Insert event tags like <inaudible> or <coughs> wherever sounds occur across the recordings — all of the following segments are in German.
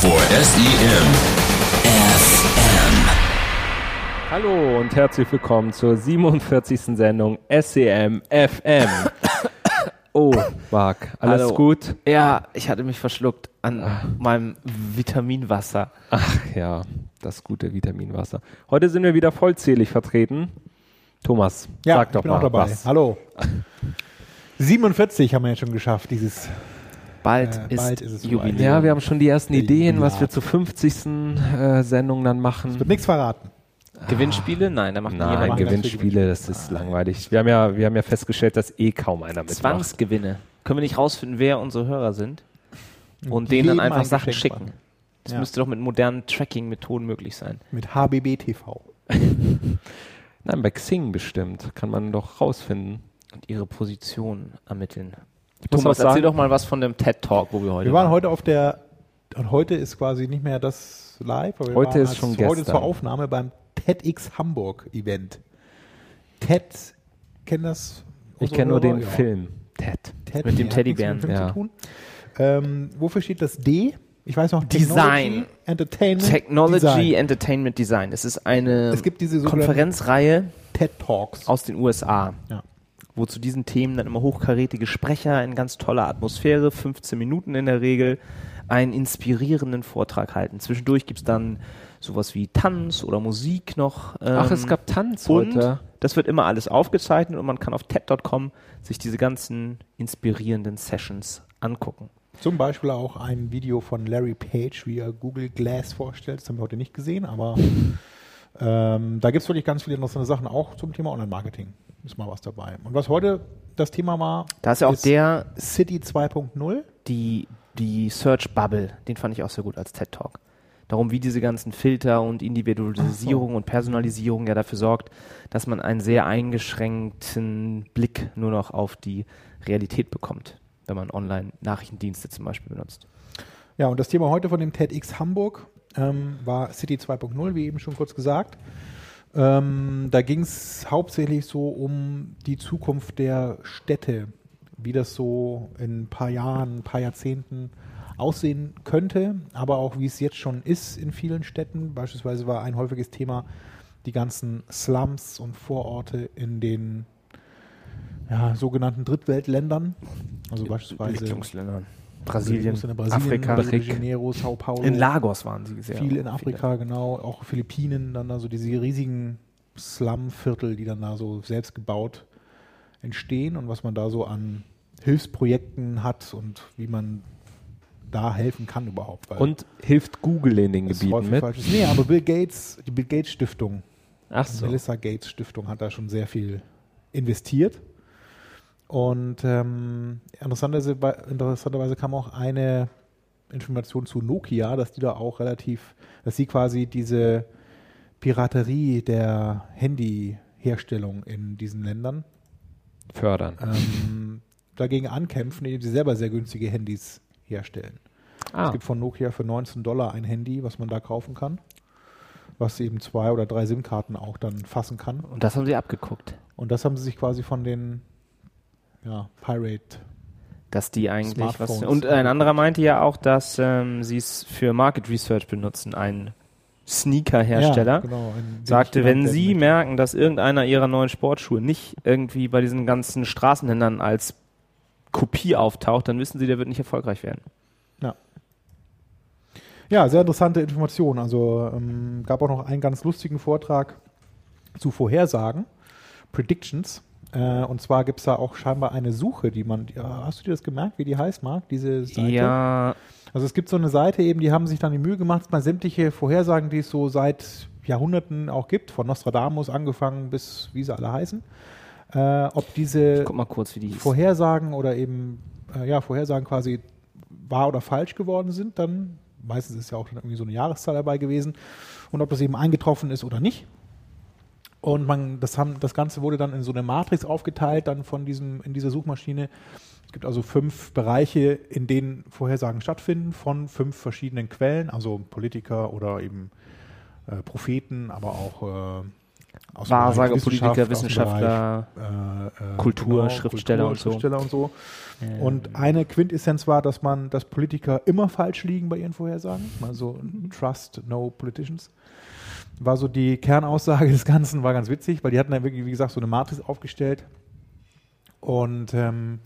for SEM FM. Hallo und herzlich willkommen zur 47. Sendung SEM FM. <coughs> Oh, Marc, alles Hallo. gut? Ja, ich hatte mich verschluckt an meinem Vitaminwasser. Ach ja, das gute Vitaminwasser. Heute sind wir wieder vollzählig vertreten. Thomas, Ja, sag ich doch bin mal auch dabei. was. Hallo. 47 haben wir jetzt schon geschafft, dieses. Bald, Äh, ist, bald ist es soweit. Jubiläum. Ja, wir haben schon die ersten Ideen, was wir zur 50. Äh, Sendung dann machen. Wird nichts verraten. Gewinnspiele? Nein, da macht Nein, niemand Gewinnspiele, das ist langweilig. Wir haben ja, wir haben ja festgestellt, dass eh kaum einer mitmacht. Zwangsgewinne. Können wir nicht rausfinden, wer unsere Hörer sind? Und Die denen dann einfach ein Sachen schicken. machen. Das Ja. müsste doch mit modernen Tracking-Methoden möglich sein. Mit HBB TV. <laughs> Nein, bei Xing bestimmt. Kann man doch rausfinden. Und ihre Position ermitteln. Thomas, sagen- erzähl doch mal was von dem TED-Talk, wo wir heute Wir waren heute auf der. Und heute ist quasi nicht mehr das live. Aber wir Heute waren ist schon Heute gestern. zur Aufnahme beim TEDx Hamburg Event. TED, kennen das? Ich kenne nur den Ja. Film. Ted. TED, Mit dem hat Teddybären, nichts mit dem ja. Film zu tun. Ähm, wofür steht das D? Ich weiß noch. Design. Technology, Entertainment. Technology Design. Entertainment Design. Es ist eine Es gibt diese Konferenzreihe TED Talks. aus den USA. Ja. Wo zu diesen Themen dann immer hochkarätige Sprecher in ganz toller Atmosphäre, 15 Minuten in der Regel, einen inspirierenden Vortrag halten. Zwischendurch gibt's dann sowas wie Tanz oder Musik noch. Ach, ähm, es gab Tanz und heute. das wird immer alles aufgezeichnet und man kann auf TED.com sich diese ganzen inspirierenden Sessions angucken. Zum Beispiel auch ein Video von Larry Page, wie er Google Glass vorstellt. Das haben wir heute nicht gesehen, aber <laughs> ähm, da gibt es wirklich ganz viele interessante Sachen, auch zum Thema Online-Marketing. Ist mal was dabei. Und was heute das Thema war, Da ist ja auch der, City 2.0. die, die Search Bubble, den fand ich auch sehr gut als TED Talk. Darum, wie diese ganzen Filter und Individualisierung und Personalisierung ja dafür sorgt, dass man einen sehr eingeschränkten Blick nur noch auf die Realität bekommt, wenn man Online-Nachrichtendienste zum Beispiel benutzt. Ja, und das Thema heute von dem TEDx Hamburg ähm, war City 2.0, wie eben schon kurz gesagt. Ähm, da ging es hauptsächlich so um die Zukunft der Städte, wie das so in ein paar Jahren, ein paar Jahrzehnten aussehen könnte, aber auch wie es jetzt schon ist in vielen Städten. Beispielsweise war ein häufiges Thema die ganzen Slums und Vororte in den ja, sogenannten Drittweltländern. Also beispielsweise Entwicklungsländern. Brasilien, in Brasilien, Afrika. Rio de Janeiro, Sao Paulo. In Lagos waren sie sehr viel in viele. Afrika, genau, auch Philippinen, dann also diese riesigen Slum-Viertel, die dann da so selbst gebaut entstehen und was man da so an Hilfsprojekten hat und wie man da helfen kann überhaupt. Weil Und hilft Google in den Gebieten mit? Nee, aber Bill Gates, die Bill Gates Stiftung, Ach die so. Melissa Gates Stiftung hat da schon sehr viel investiert. Und ähm, interessanterweise, interessanterweise kam auch eine Information zu Nokia, dass die da auch relativ, dass sie quasi diese Piraterie der Handyherstellung in diesen Ländern Fördern. ähm, dagegen ankämpfen, indem sie selber sehr günstige Handys herstellen. Es Ah, gibt von Nokia für 19 Dollar ein Handy, was man da kaufen kann, was eben zwei oder drei SIM-Karten auch dann fassen kann. Und das haben sie abgeguckt. Und das haben sie sich quasi von den ja, Pirate. dass die eigentlich was. Und ein anderer meinte ja auch, dass ähm, sie es für Market Research benutzen. Ein Sneaker-Hersteller Ja, genau, sagte, wenn sie merken, dass irgendeiner ihrer neuen Sportschuhe nicht irgendwie bei diesen ganzen Straßenhändlern als Kopie auftaucht, dann wissen sie, der wird nicht erfolgreich werden. möchte. Ja, sehr interessante Information. Also ähm, gab auch noch einen ganz lustigen Vortrag zu Vorhersagen, Predictions. Äh, und zwar gibt es da auch scheinbar eine Suche, die man. Ja, hast du dir das gemerkt, wie die heißt, Marc? Diese Seite? Ja, Also es gibt so eine Seite eben, die haben sich dann die Mühe gemacht, mal sämtliche Vorhersagen, die es so seit Jahrhunderten auch gibt, von Nostradamus angefangen bis wie sie alle heißen, äh, ob diese kurz, die. Vorhersagen oder eben äh, ja Vorhersagen quasi wahr oder falsch geworden sind, dann meistens ist ja auch dann irgendwie so eine Jahreszahl dabei gewesen und ob das eben eingetroffen ist oder nicht. Und man, das, haben, das Ganze wurde dann in so eine Matrix aufgeteilt, dann von diesem, in dieser Suchmaschine. Es gibt also fünf Bereiche, in denen Vorhersagen stattfinden, von fünf verschiedenen Quellen, also Politiker oder eben äh, Propheten, aber auch äh, aus Wahrsager, Politiker, Wissenschaftler, Bereich, äh, äh, Kultur, Schriftsteller und so. Schriftsteller und so. Ähm, Und eine Quintessenz war, dass man, dass Politiker immer falsch liegen bei ihren Vorhersagen. Also Trust no politicians. War so die Kernaussage des Ganzen, war ganz witzig, weil die hatten dann wirklich, wie gesagt, so eine Matrix aufgestellt. Und ähm,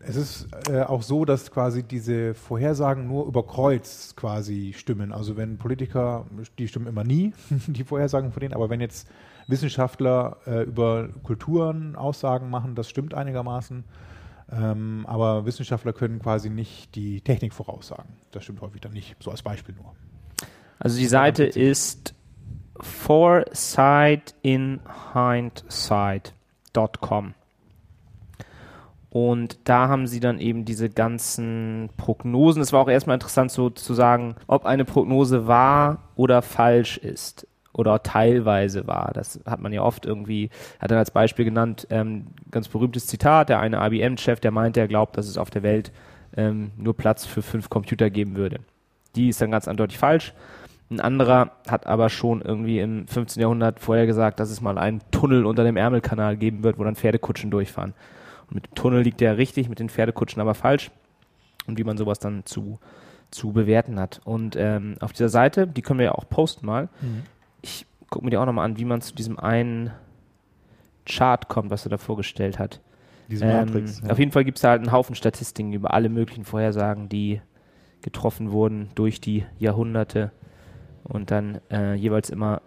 es ist äh, auch so, dass quasi diese Vorhersagen nur über Kreuz quasi stimmen. Also wenn Politiker, die stimmen immer nie, <laughs> die Vorhersagen von denen, aber wenn jetzt Wissenschaftler äh, über Kulturen Aussagen machen, das stimmt einigermaßen. Ähm, aber Wissenschaftler können quasi nicht die Technik voraussagen. Das stimmt häufig dann nicht. So als Beispiel nur. Also die Seite ist foresightInhindsight.com. Und da haben sie dann eben diese ganzen Prognosen. Es war auch erstmal interessant so zu sagen, ob eine Prognose wahr oder falsch ist oder teilweise wahr. Das hat man ja oft irgendwie, hat dann als Beispiel genannt, ähm, ganz berühmtes Zitat, der eine IBM-Chef, der meinte, er glaubt, dass es auf der Welt ähm, nur Platz für fünf Computer geben würde. Die ist dann ganz eindeutig falsch. Ein anderer hat aber schon irgendwie im 15. Jahrhundert vorher gesagt, dass es mal einen Tunnel unter dem Ärmelkanal geben wird, wo dann Pferdekutschen durchfahren. Und mit dem Tunnel liegt der richtig, mit den Pferdekutschen aber falsch. Und wie man sowas dann zu, zu bewerten hat. Und ähm, auf dieser Seite, die können wir ja auch posten mal, ich gucke mir die auch nochmal an, wie man zu diesem einen Chart kommt, was er da vorgestellt hat. Diese Ähm, Matrix. ja. Auf jeden Fall gibt es da halt einen Haufen Statistiken über alle möglichen Vorhersagen, die getroffen wurden durch die Jahrhunderte und dann äh, jeweils immer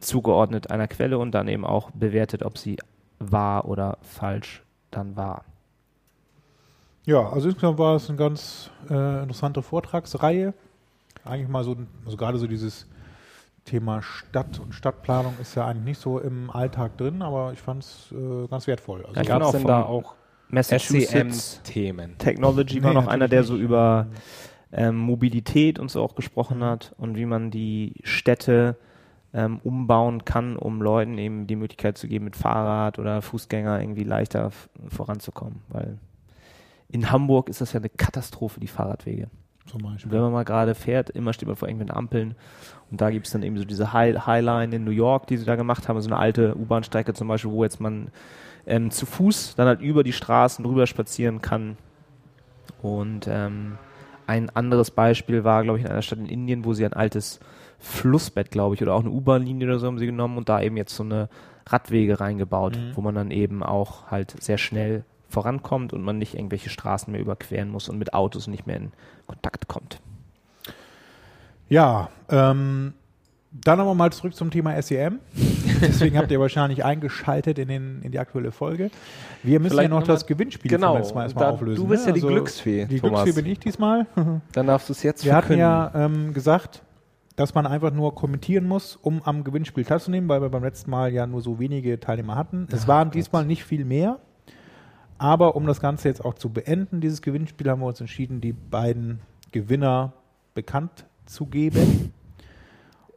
zugeordnet einer Quelle und dann eben auch bewertet, ob sie wahr oder falsch dann war. Ja, also insgesamt war es eine ganz äh, interessante Vortragsreihe. Eigentlich mal so, also gerade so dieses Thema Stadt und Stadtplanung ist ja eigentlich nicht so im Alltag drin, aber ich fand es äh, ganz wertvoll. Also ich Gab es bin denn auch da vom auch Massachusetts SCM-Themen? Technology war Nee, noch einer, der so nicht. über ähm, Mobilität und so auch gesprochen hat und wie man die Städte ähm, umbauen kann, um Leuten eben die Möglichkeit zu geben, mit Fahrrad oder Fußgänger irgendwie leichter voranzukommen. Weil in Hamburg ist das ja eine Katastrophe, die Fahrradwege. zum Beispiel. Wenn man mal gerade fährt, immer steht man vor irgendwelchen Ampeln und da gibt es dann eben so diese High Highline in New York, die sie da gemacht haben, so eine alte U-Bahn-Strecke zum Beispiel, wo jetzt man ähm, zu Fuß dann halt über die Straßen drüber spazieren kann. Und ähm, ein anderes Beispiel war, glaube ich, in einer Stadt in Indien, wo sie ein altes Flussbett, glaube ich, oder auch eine U-Bahn-Linie oder so haben sie genommen und da eben jetzt so eine Radwege reingebaut, Mhm. wo man dann eben auch halt sehr schnell vorankommt und man nicht irgendwelche Straßen mehr überqueren muss und mit Autos nicht mehr in Kontakt kommt. Ja, ähm, dann aber mal zurück zum Thema SEM. Deswegen habt ihr wahrscheinlich eingeschaltet in, den, in die aktuelle Folge. Wir müssen Vielleicht ja noch das Gewinnspiel Genau, vom letzten Mal erstmal auflösen. du bist ne? ja die Glücksfee, Die Thomas. Glücksfee bin ich diesmal. <laughs> Dann darfst du es jetzt Wir hatten verkünden. ja ähm, gesagt, dass man einfach nur kommentieren muss, um am Gewinnspiel teilzunehmen, weil wir beim letzten Mal ja nur so wenige Teilnehmer hatten. Es waren diesmal nicht viel mehr. Aber um das Ganze jetzt auch zu beenden, dieses Gewinnspiel, haben wir uns entschieden, die beiden Gewinner bekannt zu geben.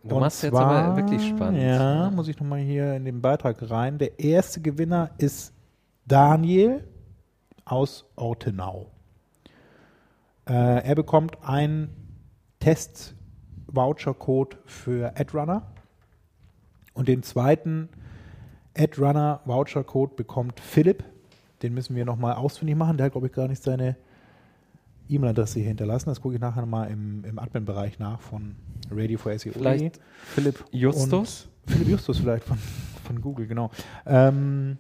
Du Und machst jetzt zwar- aber wirklich spannend. Ja, muss ich nochmal hier in den Beitrag rein. Der erste Gewinner ist Daniel aus Ortenau. Äh, er bekommt einen Test-Voucher-Code für AdRunner. Und den zweiten AdRunner-Voucher-Code bekommt Philipp. Den müssen wir nochmal ausfindig machen. Der hat, glaube ich, gar nicht seine E-Mail-Adresse hier hinterlassen. Das gucke ich nachher mal im, im Admin-Bereich nach von Radio for SEO. Vielleicht Philipp Justus? Philipp Justus vielleicht von, von Google, genau. Ähm,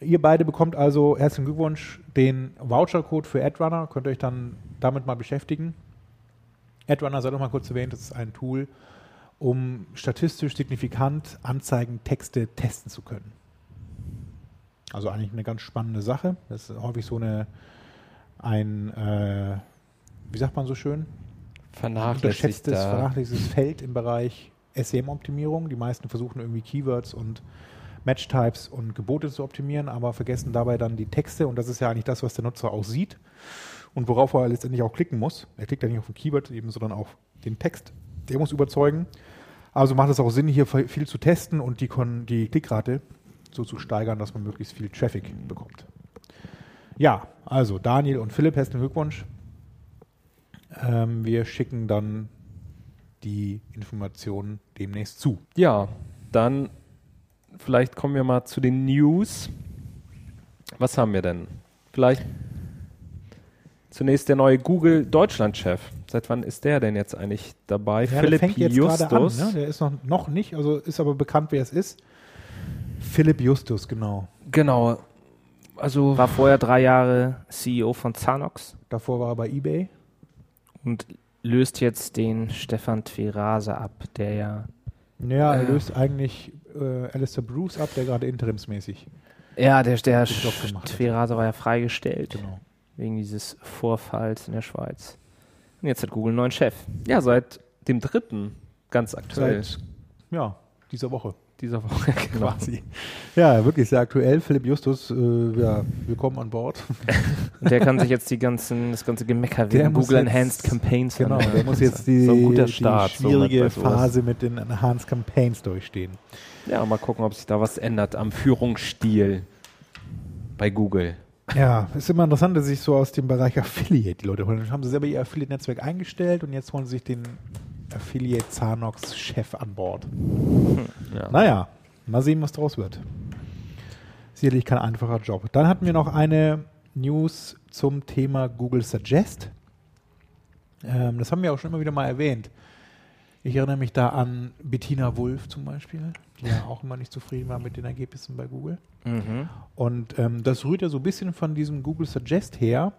ihr beide bekommt also herzlichen Glückwunsch den Voucher-Code für AdRunner. Könnt ihr euch dann damit mal beschäftigen. AdRunner, sei doch mal kurz erwähnt, das ist ein Tool, um statistisch signifikant Anzeigentexte testen zu können. Also eigentlich eine ganz spannende Sache. Das ist häufig so eine, ein, äh, wie sagt man so schön? unterschätztes, Vernachlässigter. vernachlässigtes Feld im Bereich SEM-Optimierung. Die meisten versuchen irgendwie Keywords und Match-Types und Gebote zu optimieren, aber vergessen dabei dann die Texte und das ist ja eigentlich das, was der Nutzer auch sieht. und worauf er letztendlich auch klicken muss. Er klickt ja nicht auf ein Keyword eben, sondern auf den Text. Der muss überzeugen. Also macht es auch Sinn, hier viel zu testen und die, Kon die Klickrate so zu steigern, dass man möglichst viel Traffic bekommt. Ja, also Daniel und Philipp, herzlichen Glückwunsch. Ähm, wir schicken dann die Informationen demnächst zu. Ja, dann vielleicht kommen wir mal zu den News. Was haben wir denn? Vielleicht zunächst der neue Google Deutschland-Chef. Seit wann ist der denn jetzt eigentlich dabei? Ja, Philipp der fängt jetzt Justus. gerade an. Ne? Der ist noch, noch nicht, also ist aber bekannt, wer es ist. Philipp Justus, genau. Genau. Also War vorher drei Jahre CEO von Zanox Davor war er bei eBay. Und löst jetzt den Stefan Tverase ab, der ja. Ja, er Äh. löst eigentlich äh, Alistair Bruce ab, der gerade interimsmäßig. Ja, der, der. Tverase war ja freigestellt Genau. wegen dieses Vorfalls in der Schweiz. Und jetzt hat Google einen neuen Chef. ja, seit dem dritten, ganz aktuell Seit ja, dieser Woche dieser Woche. <laughs> Genau. quasi. Ja, wirklich sehr aktuell. Philipp Justus, äh, ja, willkommen an Bord. <laughs> Der kann sich jetzt die ganzen, das ganze Gemecker wegen Google jetzt- Enhanced Campaigns Genau, anhören. der muss jetzt die, So Start, die so schwierige sowas. Phase mit den Enhanced Campaigns durchstehen. Ja, mal gucken, ob sich da was ändert am Führungsstil bei Google. Ja, ist immer interessant, dass sich so aus dem Bereich Affiliate die Leute holen. Dann haben sie selber ihr Affiliate-Netzwerk eingestellt und jetzt holen sie sich den Affiliate Zanox-Chef an Bord. Ja. Naja, mal sehen, was draus wird. Sicherlich kein einfacher Job. Dann hatten wir noch eine News zum Thema Google Suggest. Ähm, das haben wir auch schon immer wieder mal erwähnt. Ich erinnere mich da an Bettina Wulff zum Beispiel, die ja auch immer nicht zufrieden war mit den Ergebnissen bei Google. Mhm. Und ähm, das rührt ja so ein bisschen von diesem Google Suggest her.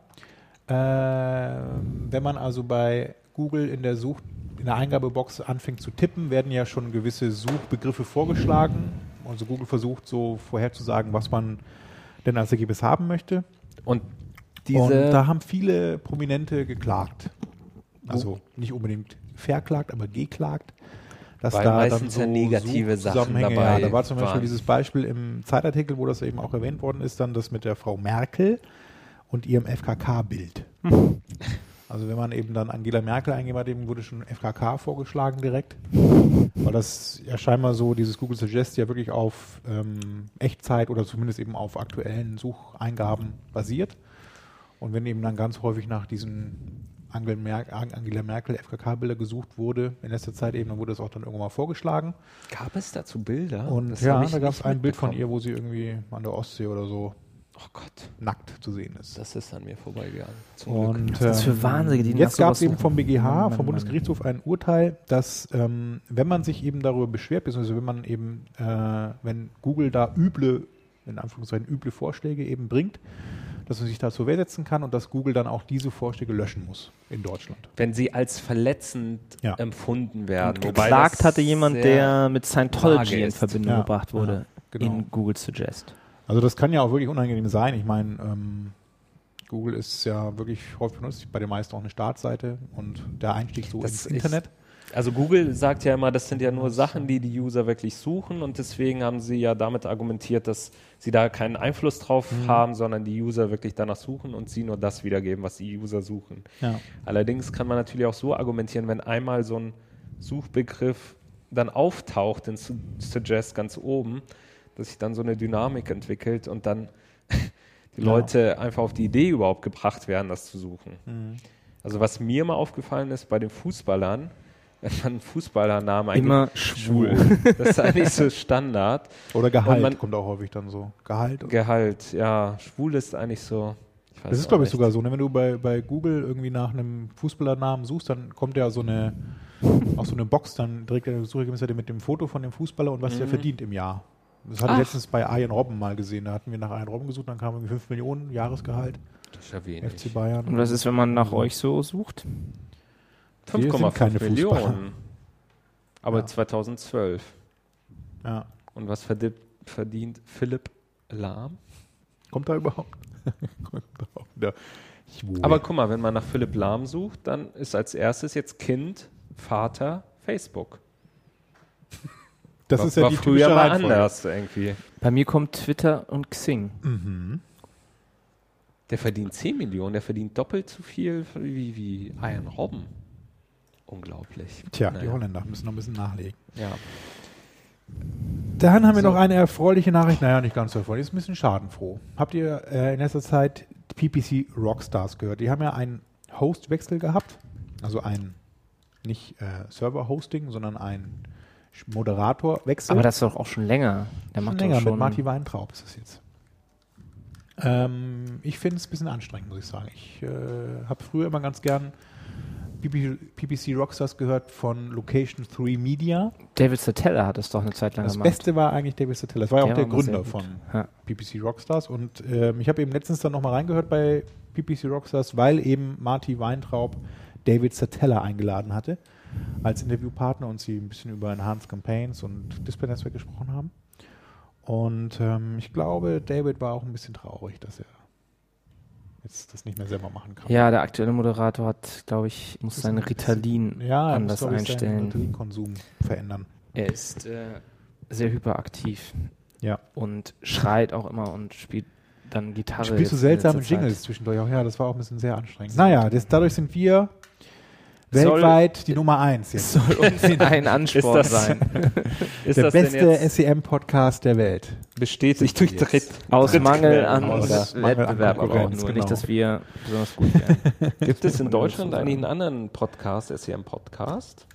Ähm, wenn man also bei Google in der Such in der Eingabebox anfängt zu tippen, werden ja schon gewisse Suchbegriffe vorgeschlagen. Also Google versucht so vorherzusagen, was man denn als Ergebnis haben möchte. Und Und da haben viele Prominente geklagt. Also nicht unbedingt verklagt, aber geklagt. Dass Weil da meistens dann so ja negative Sachen Suchzusammenhänge- dabei Ja, da war zum Beispiel waren. dieses Beispiel im Zeitartikel, wo das eben auch erwähnt worden ist, dann das mit der Frau Merkel und ihrem FKK-Bild. <laughs> Also wenn man eben dann Angela Merkel eingeben hat, eben wurde schon FKK vorgeschlagen direkt. Weil das ja scheinbar so, dieses Google Suggest ja wirklich auf ähm, Echtzeit oder zumindest eben auf aktuellen Sucheingaben basiert. Und wenn eben dann ganz häufig nach diesen Angela Merkel FKK-Bilder gesucht wurde, in letzter Zeit eben, dann wurde das auch dann irgendwann mal vorgeschlagen. gab es dazu Bilder? Und Das ja, da gab es ein Bild von ihr, wo sie irgendwie an der Ostsee oder so Oh Gott, nackt zu sehen ist. das ist an mir vorbeigegangen. Zum Glück. Und, ist das für ähm, Wahnsinnige, die Jetzt gab es eben vom BGH, Mann, vom Mann, Bundesgerichtshof ein Urteil, dass ähm, wenn man sich eben darüber beschwert, beziehungsweise wenn man eben, äh, wenn Google da üble, in Anführungszeichen üble Vorschläge eben bringt, dass man sich da zur Wehr setzen kann und dass Google dann auch diese Vorschläge löschen muss in Deutschland. Wenn sie als verletzend Ja. empfunden werden. Und geklagt hatte jemand, der mit Scientology in ist. Verbindung Ja, gebracht wurde ja, genau. in Google Suggest. Also das kann ja auch wirklich unangenehm sein. Ich meine, ähm, Google ist ja wirklich häufig benutzt, bei den meisten auch eine Startseite und der Einstieg so Das ins Internet. Also Google sagt ja immer, das sind ja nur Sachen, die die User wirklich suchen und deswegen haben sie ja damit argumentiert, dass sie da keinen Einfluss drauf haben, sondern die User wirklich danach suchen und sie nur das wiedergeben, was die User suchen. Ja. Allerdings kann man natürlich auch so argumentieren, wenn einmal so ein Suchbegriff dann auftaucht in Su- Suggest ganz oben, dass sich dann so eine Dynamik entwickelt und dann <laughs> die Ja. Leute einfach auf die Idee überhaupt gebracht werden, das zu suchen. Mhm. Also was mir mal aufgefallen ist bei den Fußballern, wenn man einen Fußballernamen Immer eingibt, schwul. <laughs> Das ist eigentlich so <laughs> Standard. Oder Gehalt man- kommt auch häufig dann so. Gehalt. Gehalt, ja, schwul ist eigentlich so. Das ist, glaube ich, sogar so. Ne? Wenn du bei, bei Google irgendwie nach einem Fußballernamen suchst, dann kommt ja so eine, auch so eine Box, dann direkt eine Suchergebnisseite mit dem Foto von dem Fußballer und was der Mhm. verdient im Jahr. Das hatte ich Ach. letztens bei Arjen Robben mal gesehen. Da hatten wir nach Arjen Robben gesucht, dann kamen irgendwie 5 Millionen Jahresgehalt, Das ist ja wenig. FC Bayern. Und was ist, wenn man nach euch so sucht? Wir sind 5,5 keine Fußballer. Millionen. Aber Ja. 2012. Ja. Und was verdient, Philipp Lahm? Kommt da überhaupt? <laughs> kommt da schwul. Aber guck mal, wenn man nach Philipp Lahm sucht, dann ist als erstes jetzt Kind, Vater, Facebook. Das war, ist ja war die früher typische Reihenfolge. anders irgendwie. Bei mir kommt Twitter und Xing. Mhm. Der verdient 10 Millionen, der verdient doppelt so viel wie, wie Ian Robben. Unglaublich. Tja, die Naja. Holländer müssen noch ein bisschen nachlegen. Ja. Dann haben wir So. noch eine erfreuliche Nachricht. Naja, nicht ganz so erfreulich, ist ein bisschen schadenfroh. Habt ihr äh, in letzter Zeit PPC Rockstars gehört? Die haben ja einen Hostwechsel gehabt. Also ein, nicht äh, Server-Hosting, sondern ein Moderatorwechsel. Aber das ist doch auch schon länger. Der Schon macht länger doch schon mit Marty Weintraub ist es jetzt. Ähm, ich finde es ein bisschen anstrengend, muss ich sagen. Ich äh, habe früher immer ganz gern PPC, PPC Rockstars gehört von Location 3 Media. David Satella hat es doch eine Zeit lang Das gemacht. Beste war eigentlich David Satella. Das war ja auch Der Gründer von Ja. PPC Rockstars. Und ähm, ich habe eben letztens dann nochmal reingehört bei PPC Rockstars, weil eben Marty Weintraub David Satella eingeladen hatte als Interviewpartner und sie ein bisschen über Enhanced Campaigns und Display-Netzwerk gesprochen haben. Und ähm, ich glaube, David war auch ein bisschen traurig, dass er jetzt das nicht mehr selber machen kann. Ja, der aktuelle Moderator hat, glaube ich, muss sein ein Ritalin ja er muss, anders seinen einstellen. Ritalin-Konsum verändern. Er ist äh, sehr hyperaktiv Ja. und schreit auch immer und spielt dann Gitarre. Spielst du seltsame. Jingles zwischendurch auch? Ja, das war auch ein bisschen sehr anstrengend. Naja, das, dadurch sind wir Soll- weltweit die Nummer eins jetzt. <laughs> Soll uns ein <laughs> Ansporn Ist das- sein. <laughs> Ist der beste SEM-Podcast der Welt. bestätigt durch Jetzt. Dritt? Aus Mangel an Aus Mangel an Wettbewerb aber auch nur. genau. Nicht, dass wir besonders gut wären. Gibt es in Deutschland eigentlich einen anderen Podcast, SEM-Podcast?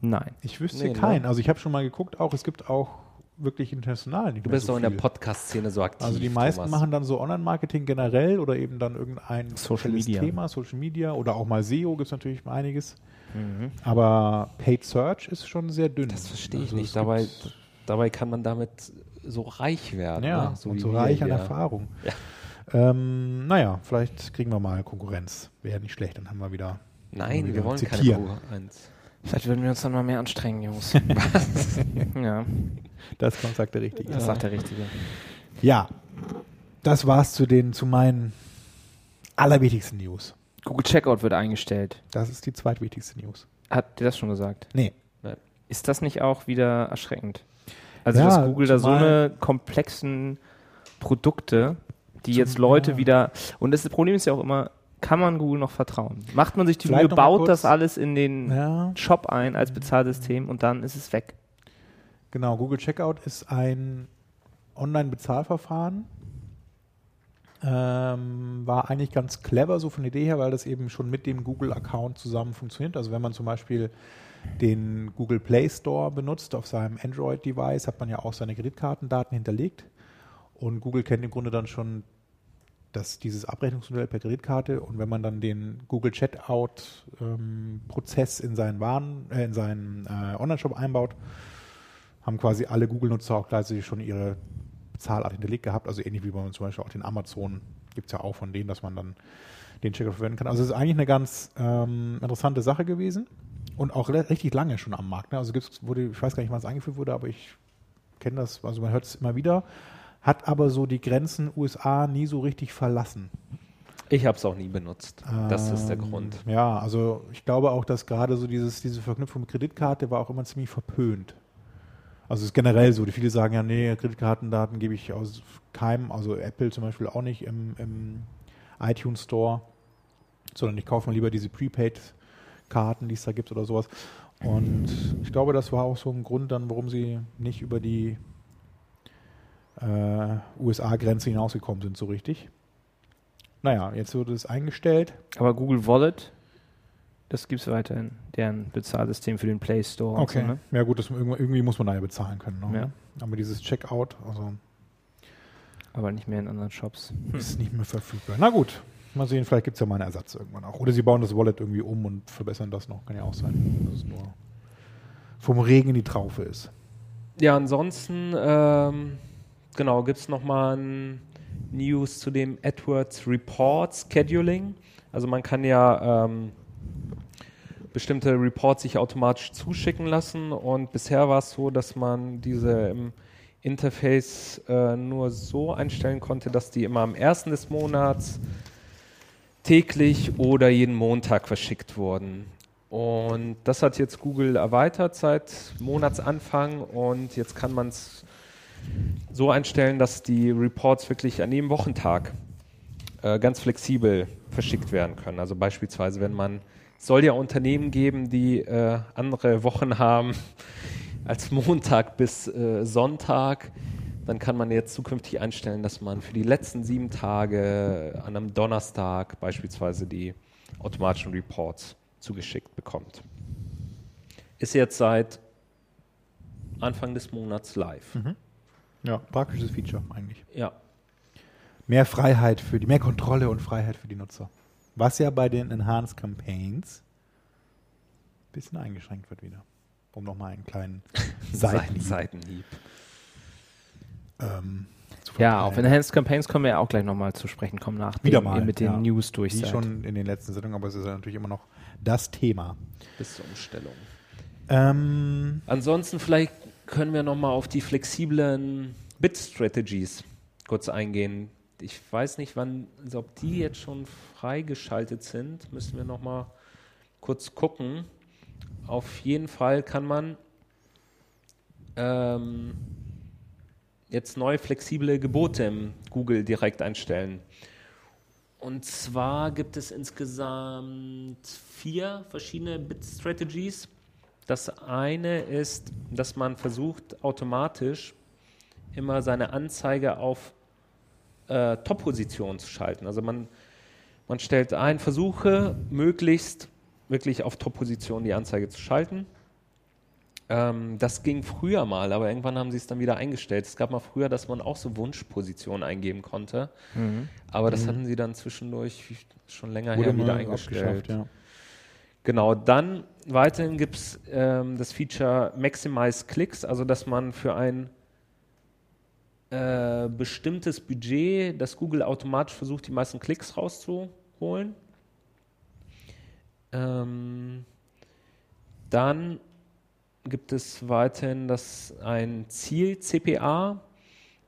Nein. Ich wüsste Nee, ne? keinen. Also ich habe schon mal geguckt, auch es gibt auch wirklich international nicht Du bist so doch in der. Podcast-Szene so aktiv. Also die meisten Thomas. machen dann so Online-Marketing generell oder eben dann irgendein Social Media. Thema, Social Media oder auch mal SEO gibt es natürlich mal einiges. Mhm. Aber Paid Search ist schon sehr dünn. Das verstehe ich Also nicht. Dabei, dabei kann man damit so reich werden. Ja, ne? und wie so wir reich an hier. Erfahrung. Ja. Ähm, naja, vielleicht kriegen wir mal Konkurrenz. Wäre nicht schlecht, dann haben wir wieder. Nein, wieder wir wollen keine zitieren. Konkurrenz. Vielleicht würden wir uns dann mal mehr anstrengen, Jungs. <laughs> <laughs> ja, Das kommt, sagt der Richtige. das sagt der Richtige. Ja, das war's zu den, zu meinen allerwichtigsten News. Google Checkout wird eingestellt. Das ist die zweitwichtigste News. Hat dir das schon gesagt? Nee. Ist das nicht auch wieder erschreckend? Also, Ja, dass Google da so eine komplexen Produkte, die jetzt Leute ja. wieder. Und das Problem ist ja auch immer, kann man Google noch vertrauen? Macht man sich die Vielleicht Mühe, baut kurz- das alles in den Ja, Shop ein als Bezahlsystem und dann ist es weg. Genau. Google Checkout ist ein Online-Bezahlverfahren. Ähm, war eigentlich ganz clever so von der Idee her, weil das eben schon mit dem Google-Account zusammen funktioniert. Also wenn man zum Beispiel den Google Play Store benutzt auf seinem Android-Device, hat man ja auch seine Kreditkartendaten hinterlegt. Und Google kennt im Grunde dann schon das, dieses Abrechnungsmodell per Kreditkarte. Und wenn man dann den Google Checkout-Prozess in seinen äh, in seinen äh, Online-Shop einbaut, haben quasi alle Google-Nutzer auch gleichzeitig schon ihre Bezahlart hinterlegt gehabt. Also ähnlich wie man zum Beispiel auch den Amazon gibt es ja auch von denen, dass man dann den Checkout verwenden kann. Also es ist eigentlich eine ganz ähm, interessante Sache gewesen und auch richtig lange schon am Markt. Ne? Also gibt's, wurde, ich weiß gar nicht, wann es eingeführt wurde, aber ich kenne das, also man hört es immer wieder, hat aber so die Grenzen USA nie so richtig verlassen. Ich habe es auch nie benutzt. Das ist der Ähm, Grund. Ja, also ich glaube auch, dass gerade so dieses, diese Verknüpfung mit Kreditkarte war auch immer ziemlich verpönt. Also es ist generell so, die viele sagen ja, nee, Kreditkartendaten gebe ich aus keinem, also Apple zum Beispiel auch nicht im, im iTunes Store, sondern ich kaufe mal lieber diese Prepaid-Karten, die es da gibt oder sowas. Und ich glaube, das war auch so ein Grund dann, warum sie nicht über die äh, USA-Grenze hinausgekommen sind, so richtig. Naja, jetzt wurde es eingestellt. Aber Google Wallet, das gibt es weiterhin, deren Bezahlsystem für den Play Store. und So, ne? Ja gut, das, irgendwie, irgendwie muss man da ja bezahlen können. Ne? Ja. Aber dieses Checkout, also Aber nicht mehr in anderen Shops. Hm. ist nicht mehr verfügbar. Na gut, mal sehen, vielleicht gibt es ja mal einen Ersatz irgendwann auch. Oder sie bauen das Wallet irgendwie um und verbessern das noch. Kann ja auch sein, dass es nur vom Regen in die Traufe ist. Ja, ansonsten, ähm, genau, gibt es nochmal ein News zu dem AdWords Report Scheduling. Also man kann ja ähm, bestimmte Reports sich automatisch zuschicken lassen und bisher war es so, dass man diese im Interface äh, nur so einstellen konnte, dass die immer am ersten des Monats täglich oder jeden Montag verschickt wurden. Und das hat jetzt Google erweitert seit Monatsanfang und jetzt kann man es so einstellen, dass die Reports wirklich an jedem Wochentag äh, ganz flexibel verschickt werden können. Also beispielsweise, wenn man, soll ja Unternehmen geben, die äh, andere Wochen haben <laughs> als Montag bis äh, Sonntag, dann kann man jetzt zukünftig einstellen, dass man für die letzten sieben Tage an einem Donnerstag beispielsweise die automatischen Reports zugeschickt bekommt. Ist jetzt seit Anfang des Monats live. Ja, praktisches Feature eigentlich. Ja, Mehr Freiheit für die, mehr Kontrolle und Freiheit für die Nutzer. Was ja bei den Enhanced Campaigns ein bisschen eingeschränkt wird wieder. Um nochmal einen kleinen <laughs> Seitenhieb Seitenhieb. ähm, Ja, auf. Enhanced Campaigns kommen wir ja auch gleich nochmal zu sprechen kommen, nachdem Wieder mal, mit den ja. News durch Wie schon in den letzten Sendungen, aber es ist ja natürlich immer noch das Thema. bis zur Umstellung. Ähm, Ansonsten vielleicht können wir nochmal auf die flexiblen Bit-Strategies kurz eingehen. Ich weiß nicht, wann, also ob die jetzt schon freigeschaltet sind, müssen wir nochmal kurz gucken. Auf jeden Fall kann man ähm, jetzt neue flexible Gebote im Google direkt einstellen. Und zwar gibt es insgesamt vier verschiedene Bit-Strategies. Das eine ist, dass man versucht, automatisch immer seine Anzeige auf äh, Top-Position zu schalten. Also man, man stellt ein, versuche möglichst wirklich auf Top-Position die Anzeige zu schalten. Ähm, das ging früher mal, aber irgendwann haben sie es dann wieder eingestellt. Es gab mal früher, dass man auch so Wunschpositionen eingeben konnte, aber das hatten sie dann zwischendurch schon länger wurde her wieder eingestellt. ja. Genau, dann weiterhin gibt es ähm, das Feature Maximize Clicks, also dass man für ein äh, bestimmtes Budget, das Google automatisch versucht, die meisten Klicks rauszuholen. Ähm, dann gibt es weiterhin das ein Ziel-CPA,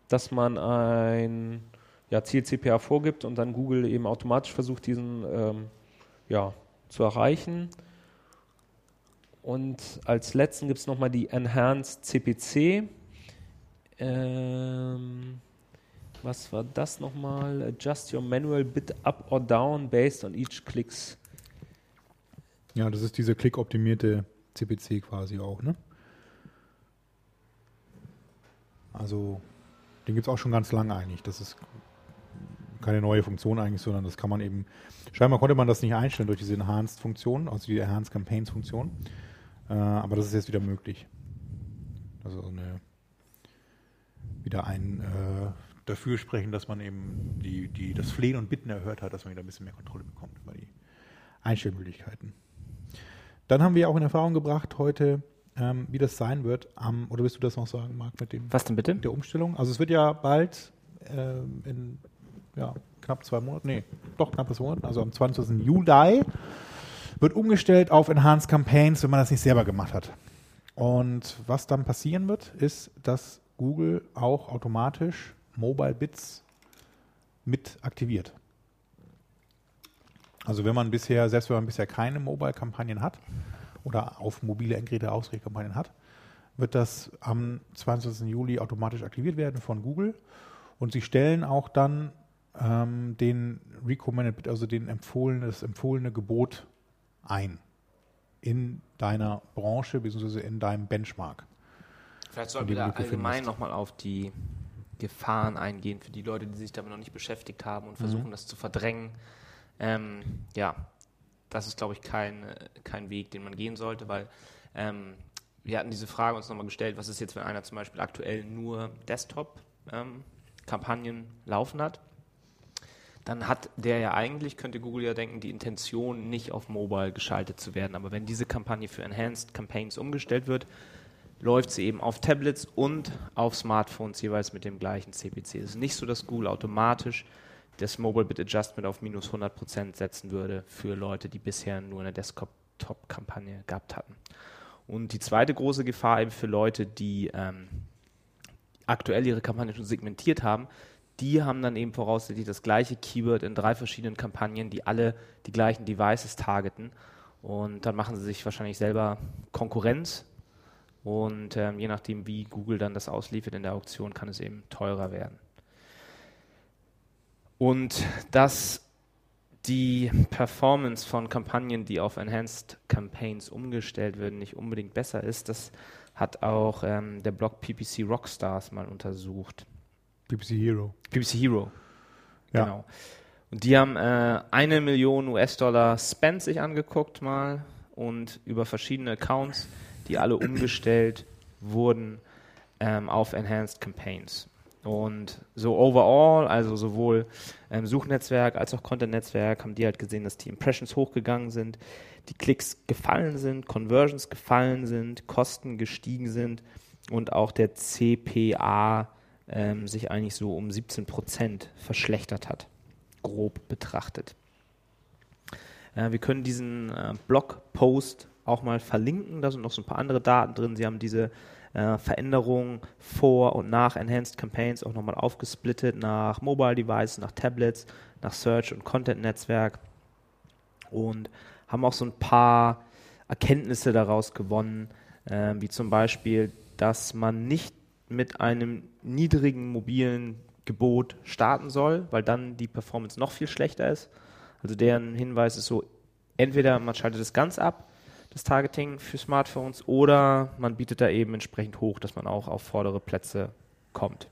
dass man ein ja, Ziel-CPA vorgibt und dann Google eben automatisch versucht, diesen ähm, ja, zu erreichen. Und als letzten gibt es nochmal die Enhanced CPC. Ähm, was war das nochmal? Adjust your manual bit up or down based on each clicks. Ja, das ist diese klickoptimierte CPC quasi auch, ne? Also, den gibt es auch schon ganz lange eigentlich. Das ist keine neue Funktion eigentlich, sondern das kann man eben. Scheinbar konnte man das nicht einstellen durch diese Enhanced-Funktion, also die Enhanced Campaigns-Funktion. Äh, aber das ist jetzt wieder möglich. Also eine, wieder ein äh, dafür sprechen, dass man eben die, die, das Flehen und Bitten erhört hat, dass man wieder ein bisschen mehr Kontrolle bekommt über die Einstellmöglichkeiten. Dann haben wir auch in Erfahrung gebracht heute, ähm, wie das sein wird. Am, oder willst du das noch sagen, Marc, mit dem Was denn bitte? der Umstellung? Also es wird ja bald ähm, in ja, knapp zwei Monaten, nee, doch knapp zwei Monaten, also am 20. Juli wird umgestellt auf Enhanced Campaigns, wenn man das nicht selber gemacht hat. Und was dann passieren wird, ist, dass Google auch automatisch Mobile Bits mit aktiviert. Also wenn man bisher, selbst wenn man bisher keine Mobile-Kampagnen hat oder auf mobile Endgeräte ausgerichtete Kampagnen hat, wird das am 20. Juli automatisch aktiviert werden von Google. Und sie stellen auch dann ähm, den Recommended Bit, also den empfohlene, das empfohlene Gebot ein in deiner Branche bzw. in deinem Benchmark. Vielleicht sollten wir da allgemein nochmal auf die Gefahren eingehen für die Leute, die sich damit noch nicht beschäftigt haben und versuchen, das zu verdrängen. Ähm, ja, das ist, glaube ich, kein, kein Weg, den man gehen sollte, weil ähm, wir hatten diese Frage uns nochmal gestellt, was ist jetzt, wenn einer zum Beispiel aktuell nur Desktop-Kampagnen laufen hat? Dann hat der ja eigentlich, könnte Google ja denken, die Intention, nicht auf Mobile geschaltet zu werden. Aber wenn diese Kampagne für Enhanced Campaigns umgestellt wird, läuft sie eben auf Tablets und auf Smartphones jeweils mit dem gleichen CPC. Es ist nicht so, dass Google automatisch das Mobile Bit Adjustment auf minus 100% setzen würde für Leute, die bisher nur eine Desktop-Kampagne gehabt hatten. Und die zweite große Gefahr eben für Leute, die ähm, aktuell ihre Kampagne schon segmentiert haben, die haben dann eben voraussichtlich das gleiche Keyword in drei verschiedenen Kampagnen, die alle die gleichen Devices targeten. Und dann machen sie sich wahrscheinlich selber Konkurrenz. Und ähm, je nachdem, wie Google dann das ausliefert in der Auktion, kann es eben teurer werden. Und dass die Performance von Kampagnen, die auf Enhanced Campaigns umgestellt werden, nicht unbedingt besser ist, das hat auch ähm, der Blog PPC Rockstars mal untersucht. BBC Hero. PPC Hero. Ja. Genau. Und die haben äh, eine Million US-Dollar Spend sich angeguckt mal und über verschiedene Accounts, die alle umgestellt wurden ähm, auf Enhanced Campaigns. Und so overall, also sowohl ähm, Suchnetzwerk als auch Content-Netzwerk, haben die halt gesehen, dass die Impressions hochgegangen sind, die Klicks gefallen sind, Conversions gefallen sind, Kosten gestiegen sind und auch der CPA ähm, sich eigentlich so um 17 Prozent verschlechtert hat, grob betrachtet. Äh, wir können diesen äh, Blogpost auch mal verlinken, da sind noch so ein paar andere Daten drin. Sie haben diese äh, Veränderungen vor und nach Enhanced Campaigns auch nochmal aufgesplittet nach Mobile Devices, nach Tablets, nach Search und Content Netzwerk und haben auch so ein paar Erkenntnisse daraus gewonnen, äh, wie zum Beispiel, dass man nicht mit einem niedrigen mobilen Gebot starten soll, weil dann die Performance noch viel schlechter ist. Also deren Hinweis ist so, entweder man schaltet es ganz ab, das Targeting für Smartphones, oder man bietet da eben entsprechend hoch, dass man auch auf vordere Plätze kommt.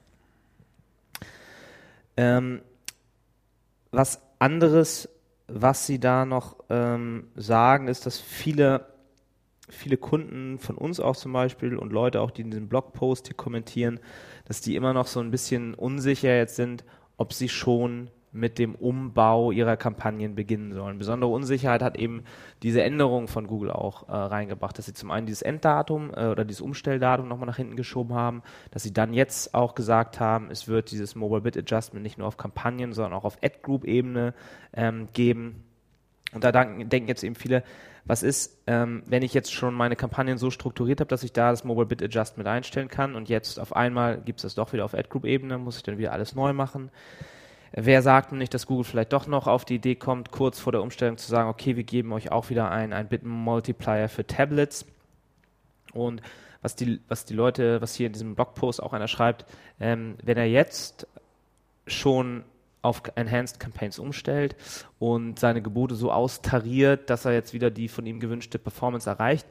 Ähm, was anderes, was sie da noch ähm, sagen, ist, dass viele, viele Kunden von uns auch zum Beispiel und Leute auch, die in diesem Blogpost hier kommentieren, dass die immer noch so ein bisschen unsicher jetzt sind, ob sie schon mit dem Umbau ihrer Kampagnen beginnen sollen. Besondere Unsicherheit hat eben diese Änderung von Google auch äh, reingebracht, dass sie zum einen dieses Enddatum äh, oder dieses Umstelldatum nochmal nach hinten geschoben haben, dass sie dann jetzt auch gesagt haben, es wird dieses Mobile Bit Adjustment nicht nur auf Kampagnen, sondern auch auf Ad-Group-Ebene ähm, geben. Und da denken jetzt eben viele, was ist, ähm, wenn ich jetzt schon meine Kampagnen so strukturiert habe, dass ich da das Mobile Bit Adjustment einstellen kann und jetzt auf einmal gibt es das doch wieder auf Ad-Group-Ebene, muss ich dann wieder alles neu machen. Wer sagt nicht, dass Google vielleicht doch noch auf die Idee kommt, kurz vor der Umstellung zu sagen, okay, wir geben euch auch wieder ein, ein Bit-Multiplier für Tablets. Und was die, was die Leute, was hier in diesem Blogpost auch einer schreibt, ähm, wenn er jetzt schon auf Enhanced Campaigns umstellt und seine Gebote so austariert, dass er jetzt wieder die von ihm gewünschte Performance erreicht,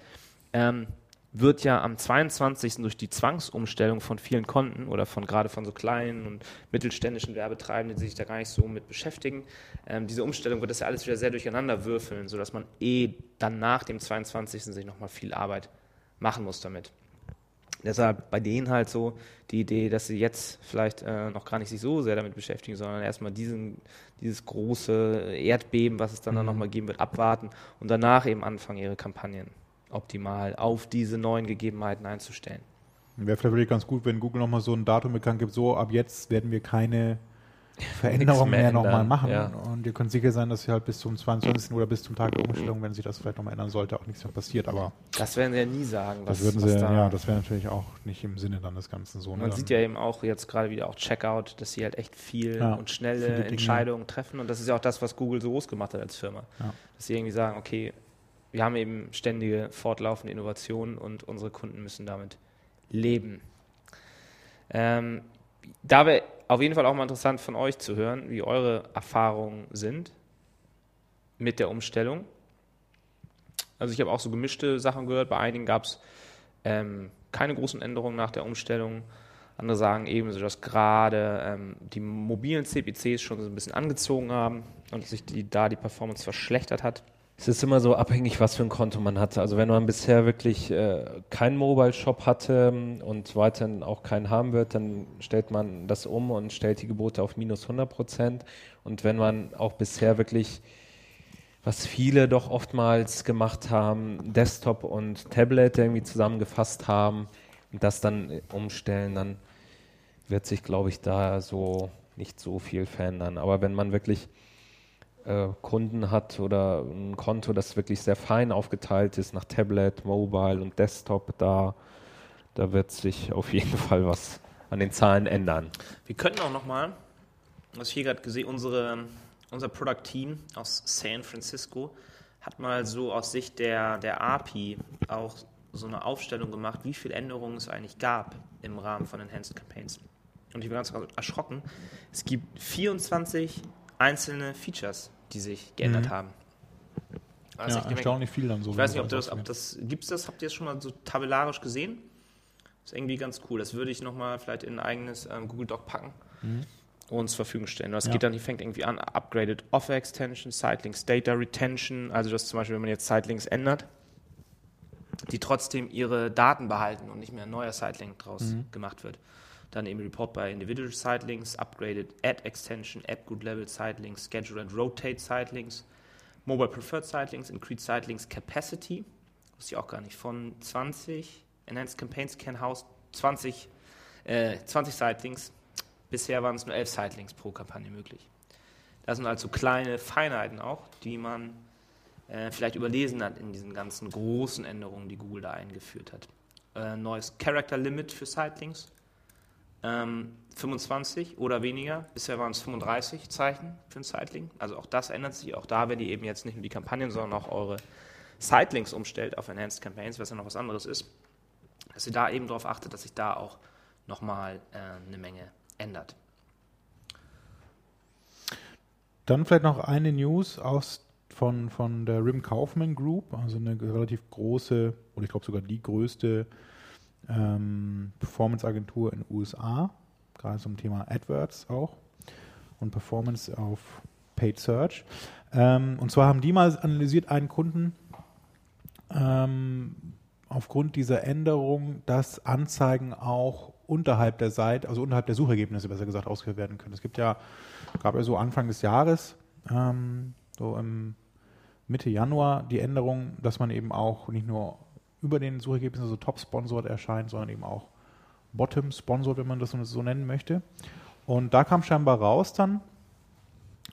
ähm, wird ja am 22. durch die Zwangsumstellung von vielen Konten oder von gerade von so kleinen und mittelständischen Werbetreibenden, die sich da gar nicht so mit beschäftigen, ähm, diese Umstellung wird das ja alles wieder sehr durcheinander würfeln, sodass man eh dann nach dem 22. sich nochmal viel Arbeit machen muss damit. Deshalb bei denen halt so die Idee, dass sie jetzt vielleicht äh, noch gar nicht sich so sehr damit beschäftigen, sondern erstmal diesen, dieses große Erdbeben, was es dann, mhm. dann nochmal geben wird, abwarten und danach eben anfangen, ihre Kampagnen optimal auf diese neuen Gegebenheiten einzustellen. Wäre vielleicht wirklich ganz gut, wenn Google nochmal so ein Datum bekannt gibt, so ab jetzt werden wir keine Veränderungen mehr, mehr nochmal machen. Ja. Und ihr könnt sicher sein, dass ihr halt bis zum 22. oder bis zum Tag der Umstellung, wenn sich das vielleicht nochmal ändern sollte, auch nichts mehr passiert. Aber das werden sie ja nie sagen. Was, das würden sie, da ja, das wäre natürlich auch nicht im Sinne dann des Ganzen so. Man ne? sieht ja eben auch jetzt gerade wieder auch Checkout, dass sie halt echt viel ja, und schnelle Entscheidungen treffen. Und das ist ja auch das, was Google so groß gemacht hat als Firma. Dass sie irgendwie sagen, okay, wir haben eben ständige, fortlaufende Innovationen und unsere Kunden müssen damit leben. Ähm, da wäre auf jeden Fall auch mal interessant von euch zu hören, wie eure Erfahrungen sind mit der Umstellung. Also ich habe auch so gemischte Sachen gehört. Bei einigen gab es ähm, keine großen Änderungen nach der Umstellung. Andere sagen ebenso, dass gerade ähm, die mobilen CPCs schon so ein bisschen angezogen haben und sich die, da die Performance verschlechtert hat. Es ist immer so abhängig, was für ein Konto man hatte. Also wenn man bisher wirklich äh, keinen Mobile-Shop hatte ähm, und weiterhin auch keinen haben wird, dann stellt man das um und stellt die Gebote auf minus 100 Prozent. Und wenn man auch bisher wirklich, was viele doch oftmals gemacht haben, Desktop und Tablet irgendwie zusammengefasst haben und das dann umstellen, dann wird sich, glaube ich, da so nicht so viel verändern. Aber wenn man wirklich äh, Kunden hat oder ein Konto, das wirklich sehr fein aufgeteilt ist nach Tablet, Mobile und Desktop, da, da wird sich auf jeden Fall was an den Zahlen ändern. Wir könnten auch nochmal, was ich hier gerade gesehen, unsere, unser Product Team aus San Francisco hat mal so aus Sicht der, der API auch so eine Aufstellung gemacht, wie viele Änderungen es eigentlich gab im Rahmen von Enhanced Campaigns. und ich war ganz erschrocken, es gibt 24 einzelne Features, die sich geändert Mhm. haben. Ja, Also ich denke, erstaunlich viel dann so. ich weiß nicht, ob das, ob das, gibt's das, habt ihr das schon mal so tabellarisch gesehen? Das ist irgendwie ganz cool. Das würde ich nochmal vielleicht in ein eigenes ähm, Google Doc packen und uns zur Verfügung stellen. Das Ja. geht dann, die fängt irgendwie an, Upgraded Offer Extension, Sitelinks Data Retention, also das zum Beispiel, wenn man jetzt Sitelinks ändert, die trotzdem ihre Daten behalten und nicht mehr ein neuer Sitelink draus gemacht wird. Dann eben Report by Individual Sitelinks, Upgraded Add Extension, Add Good Level Sitelinks, Schedule and Rotate Sitelinks, Mobile Preferred Sitelinks, Increase Sitelinks Capacity, wusste ich auch gar nicht, von 20 Enhanced Campaigns can house 20, äh, 20 Sitelinks. Bisher waren es nur 11 Sitelinks pro Kampagne möglich. Das sind also kleine Feinheiten auch, die man äh, vielleicht überlesen hat in diesen ganzen großen Änderungen, die Google da eingeführt hat. Äh, neues Character Limit für Sitelinks. Ähm, 25 oder weniger. Bisher waren es 35 Zeichen für ein Sitelink. Also auch das ändert sich. Auch da, wenn ihr eben jetzt nicht nur die Kampagnen, sondern auch eure Sitelinks umstellt auf Enhanced Campaigns, was ja noch was anderes ist, dass ihr da eben darauf achtet, dass sich da auch nochmal äh, eine Menge ändert. Dann vielleicht noch eine News aus, von, von der Rim Kaufman Group, also eine relativ große, oder ich glaube sogar die größte ähm, Performance-Agentur in den USA, gerade zum Thema AdWords auch und Performance auf Paid Search. Ähm, und zwar haben die mal analysiert einen Kunden ähm, aufgrund dieser Änderung, dass Anzeigen auch unterhalb der Seite, also unterhalb der Suchergebnisse besser gesagt, ausgeführt werden können. Es gibt ja, gab ja so Anfang des Jahres, ähm, so im Mitte Januar, die Änderung, dass man eben auch nicht nur über den Suchergebnissen so top-sponsored erscheint, sondern eben auch bottom-sponsored, wenn man das so nennen möchte. Und da kam scheinbar raus dann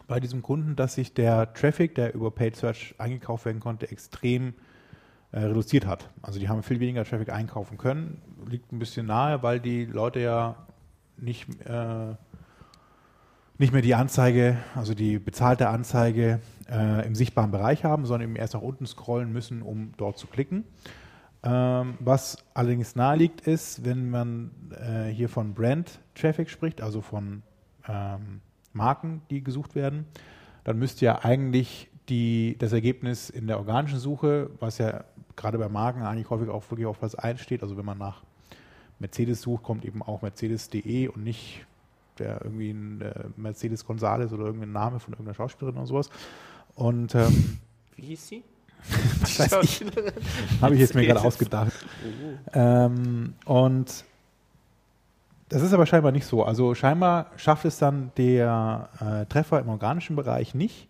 bei diesem Kunden, dass sich der Traffic, der über Paid Search eingekauft werden konnte, extrem äh, reduziert hat. Also die haben viel weniger Traffic einkaufen können. Liegt ein bisschen nahe, weil die Leute ja nicht, äh, nicht mehr die Anzeige, also die bezahlte Anzeige äh, im sichtbaren Bereich haben, sondern eben erst nach unten scrollen müssen, um dort zu klicken. Ähm, was allerdings nahe liegt, ist, wenn man äh, hier von Brand-Traffic spricht, also von ähm, Marken, die gesucht werden, dann müsste ja eigentlich die, das Ergebnis in der organischen Suche, was ja gerade bei Marken eigentlich häufig auch wirklich auf Platz 1 steht, also wenn man nach Mercedes sucht, kommt eben auch Mercedes.de und nicht der irgendwie ein äh, Mercedes Gonzales oder irgendein Name von irgendeiner Schauspielerin oder sowas. Und ähm, Wie hieß sie? <laughs> ich weiß nicht, habe ich jetzt mir gerade ausgedacht. Ähm, und das ist aber scheinbar nicht so. Also scheinbar schafft es dann der äh, Treffer im organischen Bereich nicht,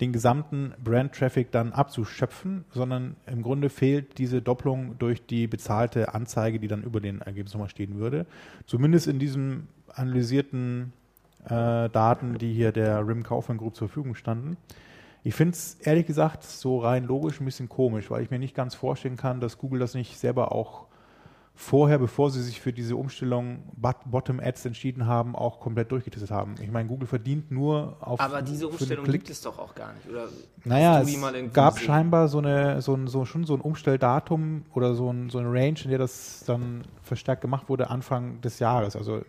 den gesamten Brand-Traffic dann abzuschöpfen, sondern im Grunde fehlt diese Doppelung durch die bezahlte Anzeige, die dann über den Ergebnis nochmal stehen würde. Zumindest in diesen analysierten äh, Daten, die hier der RIM Kaufmann Group zur Verfügung standen. Ich finde es ehrlich gesagt so rein logisch ein bisschen komisch, weil ich mir nicht ganz vorstellen kann, dass Google das nicht selber auch vorher, bevor sie sich für diese Umstellung Bot- Bottom Ads entschieden haben, auch komplett durchgetestet haben. Ich meine, Google verdient nur auf Aber diese Umstellung gibt es doch auch gar nicht, oder? Naja, es gab gesehen? scheinbar so eine, so ein, so schon so ein Umstelldatum oder so, ein, so eine Range, in der das dann verstärkt gemacht wurde, Anfang des Jahres, also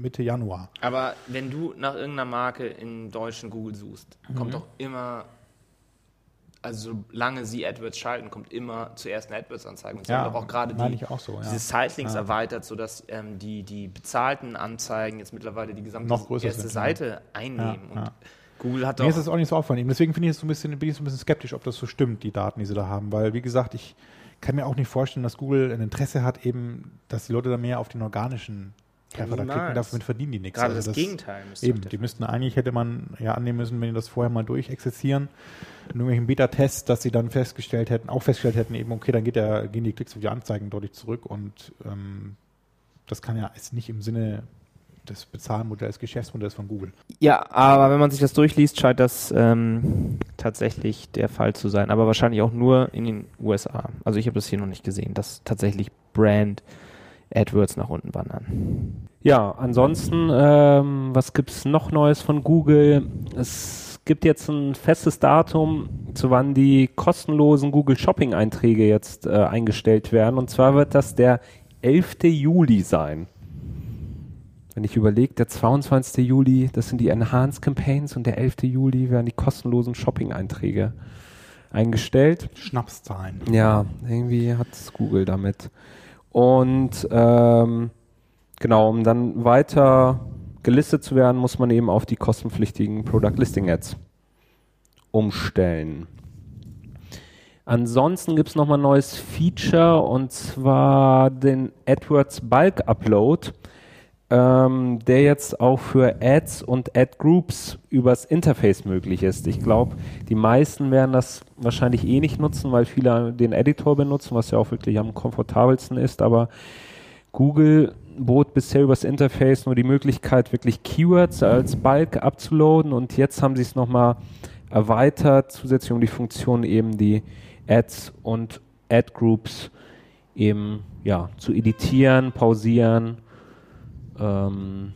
Mitte Januar. Aber wenn du nach irgendeiner Marke in deutschen Google suchst, Mhm. kommt doch immer, also solange sie AdWords schalten, kommt immer zuerst eine AdWords-Anzeige. Und sie Ja, haben doch auch gerade die, auch so, ja. diese Sitelinks Ja. erweitert, sodass ähm, die, die bezahlten Anzeigen jetzt mittlerweile die gesamte erste sind. Seite einnehmen. Und. Google hat Mir ist das auch nicht so aufgefallen. Deswegen finde ich es so ein bisschen, bin ich so ein bisschen skeptisch, ob das so stimmt, die Daten, die sie da haben. Weil, wie gesagt, ich kann mir auch nicht vorstellen, dass Google ein Interesse hat, eben, dass die Leute da mehr auf den organischen Treffer da klicken. Damit verdienen die nichts. gerade Also das, Gegenteil. müsste Eben, die müssten eigentlich, hätte man ja annehmen müssen, wenn die das vorher mal durchexerzieren, in irgendwelchen Beta-Tests, dass sie dann festgestellt hätten, auch festgestellt hätten, eben, okay, dann geht der, gehen die Klicks für die Anzeigen deutlich zurück und ähm, das kann ja ist nicht im Sinne des Bezahlmodells, Geschäftsmodells von Google. Ja, aber wenn man sich das durchliest, scheint das ähm, tatsächlich der Fall zu sein. Aber wahrscheinlich auch nur in den USA. Also ich habe das hier noch nicht gesehen, dass tatsächlich Brand AdWords nach unten wandern. Ja, ansonsten, ähm, was gibt's noch Neues von Google? Es gibt jetzt ein festes Datum, zu wann die kostenlosen Google Shopping Einträge jetzt äh, eingestellt werden. Und zwar wird das der 11. Juli sein. wenn ich überlege, der 22. Juli, das sind die Enhanced Campaigns und der 11. Juli werden die kostenlosen Shopping-Einträge eingestellt. Schnapszahlen. Ja, irgendwie hat es Google damit. Und ähm, genau, um dann weiter gelistet zu werden, muss man eben auf die kostenpflichtigen Product Listing Ads umstellen. Ansonsten gibt es nochmal ein neues Feature und zwar den AdWords Bulk Upload, ähm, der jetzt auch für Ads und Ad Groups übers Interface möglich ist. Ich glaube, die meisten werden das wahrscheinlich eh nicht nutzen, weil viele den Editor benutzen, was ja auch wirklich am komfortabelsten ist, aber Google bot bisher übers Interface nur die Möglichkeit, wirklich Keywords als Bulk abzuladen und jetzt haben sie es nochmal erweitert, zusätzlich um die Funktion eben die Ads und Ad Groups eben ja, zu editieren, pausieren. Ähm,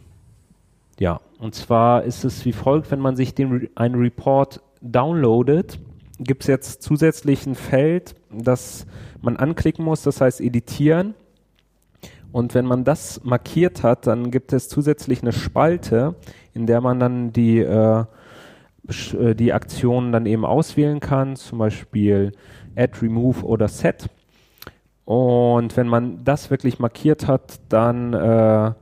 ja, und zwar ist es wie folgt, wenn man sich den einen Report downloadet, gibt es jetzt zusätzlich ein Feld, das man anklicken muss, das heißt editieren. Und wenn man das markiert hat, dann gibt es zusätzlich eine Spalte, in der man dann die, äh, äh die Aktionen dann eben auswählen kann, zum Beispiel Add, Remove oder Set. Und wenn man das wirklich markiert hat, dann äh,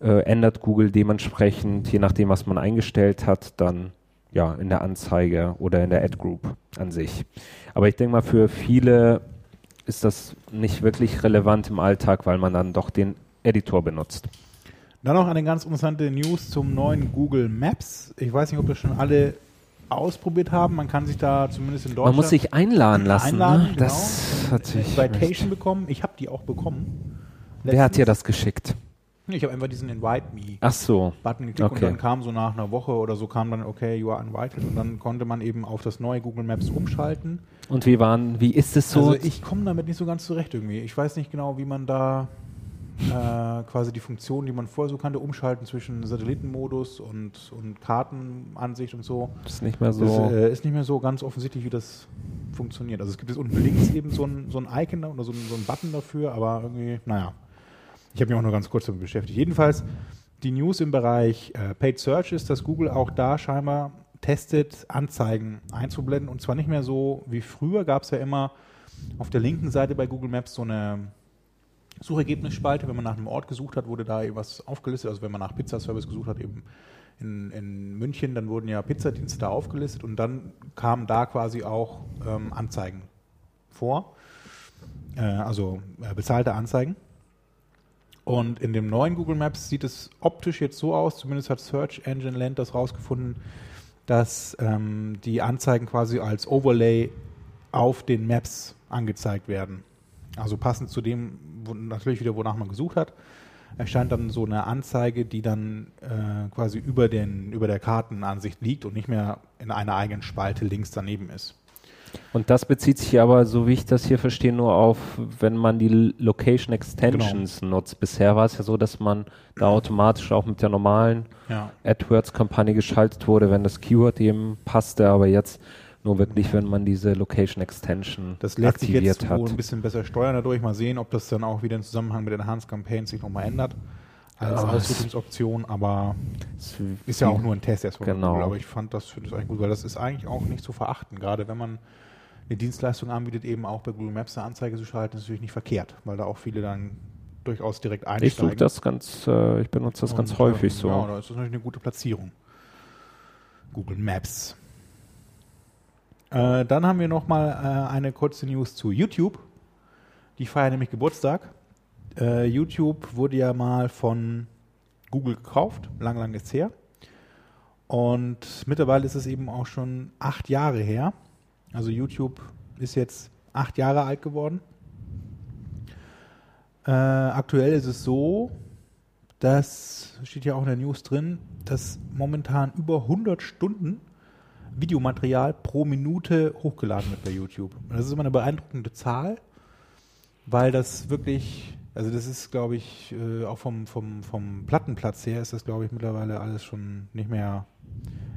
äh, ändert Google dementsprechend, je nachdem, was man eingestellt hat, dann ja in der Anzeige oder in der Ad Group an sich. Aber ich denke mal, für viele ist das nicht wirklich relevant im Alltag, weil man dann doch den Editor benutzt. Dann noch eine ganz interessante News zum neuen Google Maps. Ich weiß nicht, ob das schon alle ausprobiert haben. Man kann sich da zumindest in Deutschland. Man muss sich einladen lassen. Einladen, ne? genau. Das hat sich. Invitation bekommen. Ich habe die auch bekommen. Wer hat dir das geschickt? Ich habe einfach diesen Invite Me Ach so. Button geklickt Okay. und dann kam so nach einer Woche oder so kam dann okay, you are invited und dann konnte man eben auf das neue Google Maps umschalten. Und wie waren, wie ist es so? Also ich komme damit nicht so ganz zurecht irgendwie. Ich weiß nicht genau, wie man da äh, quasi die Funktion, die man vorher so kannte, umschalten zwischen Satellitenmodus und, und Kartenansicht und so. ist nicht mehr Das so. äh, ist nicht mehr so ganz offensichtlich, wie das funktioniert. Also es gibt jetzt unten links eben so ein, so ein Icon oder so ein, so ein Button dafür, aber irgendwie, naja. Ich habe mich auch nur ganz kurz damit beschäftigt. Jedenfalls die News im Bereich äh, Paid Search ist, dass Google auch da scheinbar testet, Anzeigen einzublenden. Und zwar nicht mehr so wie früher, gab es ja immer auf der linken Seite bei Google Maps so eine Suchergebnisspalte. Wenn man nach einem Ort gesucht hat, wurde da eben was aufgelistet. Also wenn man nach Pizzaservice gesucht hat, eben in, in München, dann wurden ja Pizzadienste da aufgelistet und dann kamen da quasi auch ähm, Anzeigen vor. Äh, also äh, bezahlte Anzeigen. Und in dem neuen Google Maps sieht es optisch jetzt so aus, zumindest hat Search Engine Land das rausgefunden, dass ähm, die Anzeigen quasi als Overlay auf den Maps angezeigt werden. Also passend zu dem, wo, natürlich wieder, wonach man gesucht hat, erscheint dann so eine Anzeige, die dann äh, quasi über, den, über der Kartenansicht liegt und nicht mehr in einer eigenen Spalte links daneben ist. Und das bezieht sich aber, so wie ich das hier verstehe, nur auf, wenn man die Location Extensions nutzt. Bisher war es ja so, dass man da automatisch auch mit der normalen Ja. AdWords-Kampagne geschaltet wurde, wenn das Keyword eben passte, aber jetzt nur wirklich, wenn man diese Location Extension Das lässt sich jetzt hat. wohl ein bisschen besser steuern dadurch. Mal sehen, ob das dann auch wieder im Zusammenhang mit Enhanced Campaigns sich nochmal ändert als Ja, Ausrüstungsoption, aber Es ist ja auch nur ein Test erstmal. Genau. Google, aber ich fand das, finde das eigentlich gut, weil das ist eigentlich auch nicht zu verachten. Gerade wenn man eine Dienstleistung anbietet, eben auch bei Google Maps eine Anzeige zu schalten, ist natürlich nicht verkehrt, weil da auch viele dann durchaus direkt Ich einsteigen. suche das ganz, äh, ich benutze das ganz Und, häufig ähm, so. Ja, da ist das natürlich eine gute Platzierung. Google Maps. Äh, dann haben wir nochmal äh, eine kurze News zu YouTube. Die feiern nämlich Geburtstag. Äh, YouTube wurde ja mal von Google gekauft, lang, lang ist her. Und mittlerweile ist es eben auch schon acht Jahre her. Also YouTube ist jetzt acht Jahre alt geworden. Äh, aktuell ist es so, dass, steht ja auch in der News drin, dass momentan über 100 Stunden Videomaterial pro Minute hochgeladen wird bei YouTube. Und das ist immer eine beeindruckende Zahl, weil das wirklich, also das ist, glaube ich, äh, auch vom, vom, vom Plattenplatz her ist das, glaube ich, mittlerweile alles schon nicht mehr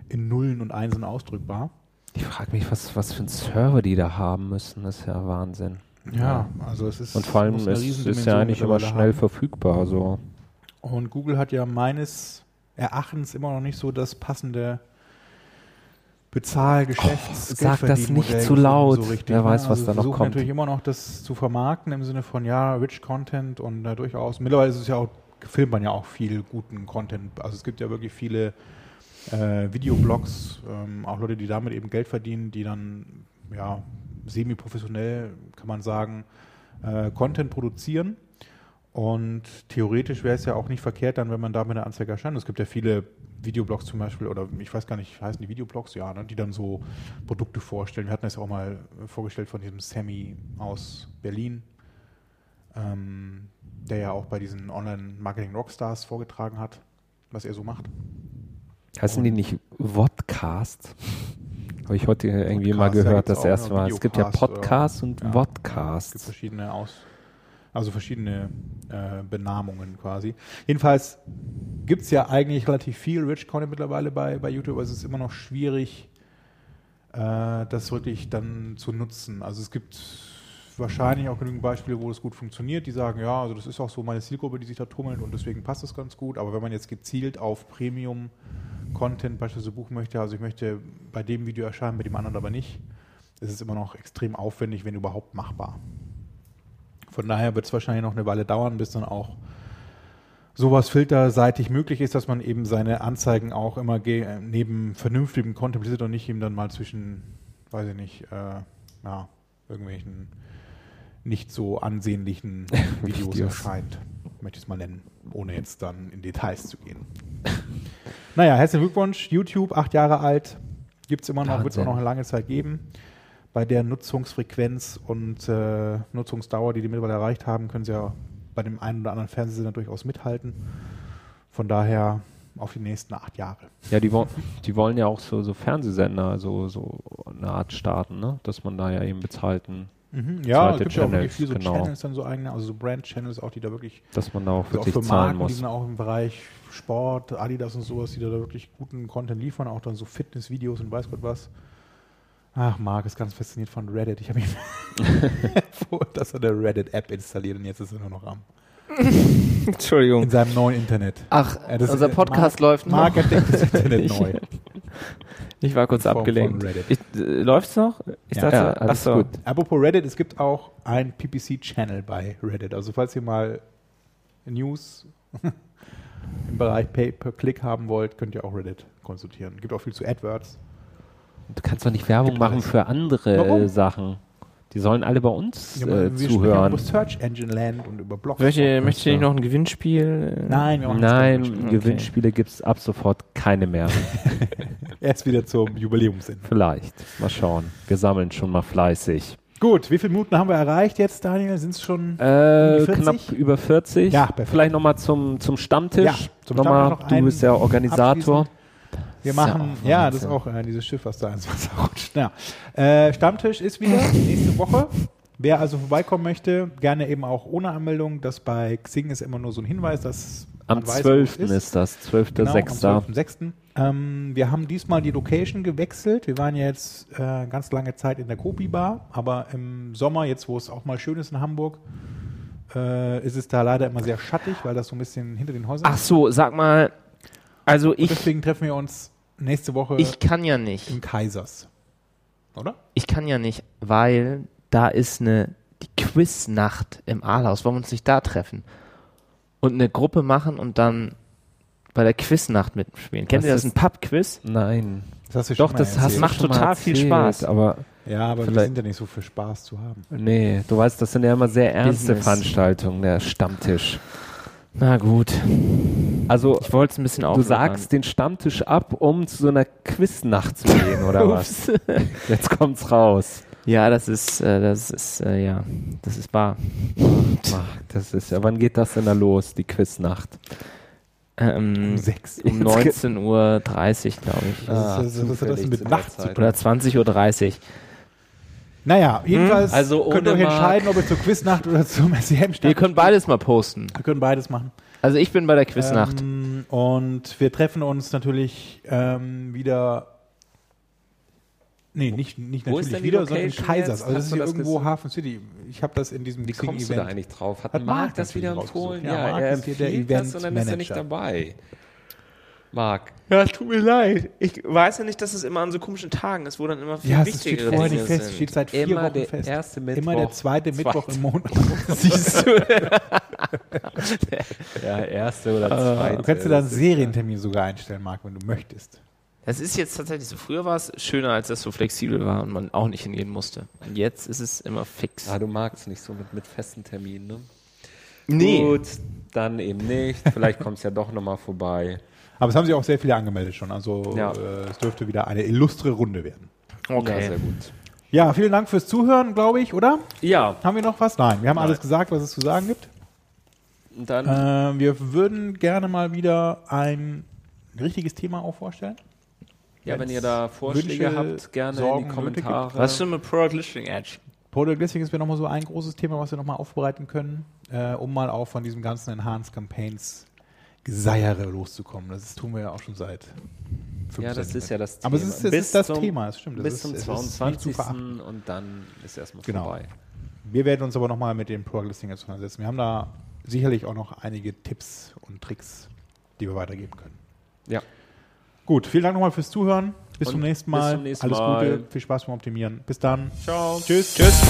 in Nullen und Einsen ausdrückbar. Ich frage mich, was, was für einen Server die da haben müssen. Das ist ja Wahnsinn. Ja, also es ist Und vor allem ist, ist ja eigentlich immer schnell haben. verfügbar. Also Und Google hat ja meines Erachtens immer noch nicht so das passende Bezahlgeschäfts Oh, sag das nicht zu laut. Wer weiß, was da noch kommt. natürlich immer noch das zu vermarkten im Sinne von ja, rich Content und äh, durchaus. Mittlerweile ist es ja auch, filmt man ja auch viel guten Content. Also es gibt ja wirklich viele äh, Videoblogs, ähm, auch Leute, die damit eben Geld verdienen, die dann ja semi-professionell, kann man sagen, äh, Content produzieren. Und theoretisch wäre es ja auch nicht verkehrt, dann, wenn man da mit einer Anzeige erscheint. Es gibt ja viele Videoblogs zum Beispiel, oder ich weiß gar nicht, heißen die Videoblogs? Ja, ne, die dann so Produkte vorstellen. Wir hatten das ja auch mal äh, vorgestellt von diesem Sammy aus Berlin, ähm, der ja auch bei diesen Online-Marketing-Rockstars vorgetragen hat, was er so macht. Heißen die nicht Vodcast? <laughs> Habe ich heute irgendwie mal Podcast, ja, gehört, gibt's das erste Mal. Es gibt ja Podcasts äh, und ja, Es gibt verschiedene Aus, also verschiedene äh, Benamungen quasi. Jedenfalls gibt es ja eigentlich relativ viel Rich Content mittlerweile bei, bei YouTube, aber es ist immer noch schwierig, äh, das wirklich dann zu nutzen. Also es gibt wahrscheinlich auch genügend Beispiele, wo es gut funktioniert, die sagen, ja, also das ist auch so meine Zielgruppe, die sich da tummelt und deswegen passt das ganz gut. Aber wenn man jetzt gezielt auf Premium Content beispielsweise buchen möchte, also ich möchte bei dem Video erscheinen, bei dem anderen aber nicht, ist es immer noch extrem aufwendig, wenn überhaupt machbar. Von daher wird es wahrscheinlich noch eine Weile dauern, bis dann auch sowas filterseitig möglich ist, dass man eben seine Anzeigen auch immer äh, neben vernünftigem Content besitzt und nicht eben dann mal zwischen, weiß ich nicht, äh, ja, irgendwelchen nicht so ansehnlichen <laughs> Videos erscheint, möchte ich es mal nennen, ohne jetzt dann in Details zu gehen. naja, herzlichen Glückwunsch, YouTube, acht Jahre alt, gibt es immer noch, wird es auch noch eine lange Zeit geben. Bei der Nutzungsfrequenz und äh, Nutzungsdauer, die die mittlerweile erreicht haben, können sie ja bei dem einen oder anderen Fernsehsender durchaus mithalten. Von daher auf die nächsten acht Jahre. Ja, die, wo die wollen ja auch so, so Fernsehsender, so, so eine Art starten, ne? dass man da ja eben bezahlten, Mhm, ja, es gibt ja auch wirklich Channels, viele so genau. Channels, dann so eigene, also so Brand-Channels auch, die da wirklich dass man da auch also auch wirklich für zahlen Marken, die muss. sind auch im Bereich Sport, Adidas und sowas, die da wirklich guten Content liefern, auch dann so Fitnessvideos und weiß Gott was. Ach, Marc ist ganz fasziniert von Reddit. Ich habe ihm <laughs> vor, dass er eine Reddit-App installiert und jetzt ist er nur noch am <laughs> Entschuldigung. in seinem neuen Internet. Ach, Ja, unser Podcast Marc- läuft noch. Marc entdeckt das Internet <laughs> Ich- neu. Ich war kurz abgelenkt. Ich, äh, läuft's noch? Ich Ja. dachte, Ja, alles achso. gut. Apropos Reddit, es gibt auch ein PPC-Channel bei Reddit. Also falls ihr mal News im Bereich Pay-per-Click haben wollt, könnt ihr auch Reddit konsultieren. Gibt auch viel zu AdWords. Du kannst doch nicht Werbung Gibt machen für andere Warum? äh, Sachen. Die sollen alle bei uns Ja, äh, wir zuhören. über Search Engine Land und über Blogs. Möchte, ich nicht noch ein Gewinnspiel? Nein, wir machen Nein, nicht. Okay. Gewinnspiele gibt es ab sofort keine mehr. <laughs> Erst wieder zum Jubiläumssinn. Vielleicht. Mal schauen. Wir sammeln schon mal fleißig. Gut, wie viele Minuten haben wir erreicht jetzt, Daniel? Sind es schon Äh, die 40? knapp über 40. Ja, perfekt. Vielleicht nochmal zum, zum Stammtisch. Ja, zum nochmal, Stammtisch noch du bist ja Organisator. Wir Ist machen, auch ja, das ist auch äh, dieses Schiff, was da ins Wasser rutscht. Ja. Äh, Stammtisch ist wieder nächste Woche. Wer also vorbeikommen möchte, gerne eben auch ohne Anmeldung. Das bei Xing ist immer nur so ein Hinweis, dass Am weiß, wo 12. es ist. das, 12.06. Genau, am 12.06. Ähm, wir haben diesmal die Location gewechselt. Wir waren ja jetzt äh, ganz lange Zeit in der Kopi Bar, aber im Sommer, jetzt wo es auch mal schön ist in Hamburg, äh, ist es da leider immer sehr schattig, weil das so ein bisschen hinter den Häusern Ach so, sag mal, also Und ich, deswegen treffen wir uns nächste Woche ich kann ja nicht. im Kaisers. Oder? Ich kann ja nicht, weil da ist eine die Quiznacht im Aalhaus. Wollen wir uns nicht da treffen? Und eine Gruppe machen und dann bei der Quiznacht mitspielen. Kennt ihr das? ist- Ein Pub-Quiz? Nein. Das hast du Doch, das hast macht schon mal total viel erzählt, Spaß. Aber Ja, aber wir Vielleicht- sind ja nicht so für Spaß zu haben. nee, du weißt, das sind ja immer sehr ernste Business. Veranstaltungen, der Stammtisch. Na gut. Also, Ich wollte es ein bisschen du auflockern. sagst den Stammtisch ab, um zu so einer Quiznacht zu gehen, oder was? Jetzt kommt's raus. Ja, das ist, äh, das ist, äh, ja, das ist wahr. Ach, das ist ja, wann geht das denn da los, die Quiznacht? Ähm, Sechs. um 19.30 Uhr, glaube ich. Ah, Das ist- was hat das zufällig mit Nacht. Oder 20.30 Uhr. Naja, jedenfalls Also könnt ihr euch entscheiden, ob ihr zur Quiznacht oder zum SEM Wir können beides mal posten. Wir können beides machen. Also ich bin bei der Quiznacht. Ähm, und wir treffen uns natürlich ähm, wieder Nee, nicht, nicht Wo natürlich wieder, sondern in Kaisers. jetzt? Also das Hast ist ja das irgendwo ges- Hafen City. Ich habe das in diesem Wie kommst du da eigentlich drauf? Hat, Hat Marc das wieder empfohlen? Ja, Ja, er hier der empfiehlt das und dann ist er nicht dabei. Marc. Ja, tut mir leid. Ich weiß ja nicht, dass es immer an so komischen Tagen ist, wo dann immer viel Ja, es steht wichtigere vorher nicht fest. Es steht seit vier Immer Wochen der fest. erste Immer Mittwoch. der zweite Mittwoch im Monat. <laughs> Siehst du? <laughs> Ja, erste oder Du zweite. kannst dir da einen Serientermin sogar einstellen, Marc, wenn du möchtest. Das ist jetzt tatsächlich so. Früher war es schöner, als es so flexibel war und man auch nicht hingehen musste. Und jetzt ist es immer fix. Ah, du magst nicht so mit, mit festen Terminen, ne? nee. Gut, dann eben nicht. Vielleicht kommst du ja doch nochmal vorbei. Aber es haben sich auch sehr viele angemeldet schon. Also Ja. äh, es dürfte wieder eine illustre Runde werden. Ja, Okay. sehr gut. Ja, vielen Dank fürs Zuhören, glaube ich, oder? Ja, Haben wir noch was? Nein, wir haben alles gesagt, was es zu sagen gibt. dann Äh, wir würden gerne mal wieder ein richtiges Thema auch vorstellen. Ja, wenn ihr da Vorschläge Wünsche, habt, gerne Sorgen, in die Kommentare. Was ist denn mit Product Listing Edge? Product Listing ist mir nochmal so ein großes Thema, was wir nochmal aufbereiten können, äh, um mal auch von diesem ganzen Enhanced Campaigns Geseiere loszukommen. Das tun wir ja auch schon seit fünf Ja, das ist ja das Thema. Aber es ist, es ist das zum- Thema, das stimmt. Das Bis ist, zum es ist nicht zu 22. verachten. und dann ist erstmal Genau. vorbei. Wir werden uns aber nochmal mit dem jetzt auseinandersetzen. Wir haben da sicherlich auch noch einige Tipps und Tricks, die wir weitergeben können. Ja. Gut, vielen Dank nochmal fürs Zuhören. Bis Und zum nächsten bis Mal. zum nächsten Alles Mal. Gute, viel Spaß beim Optimieren. Bis dann. Ciao. Tschüss. Tschüss.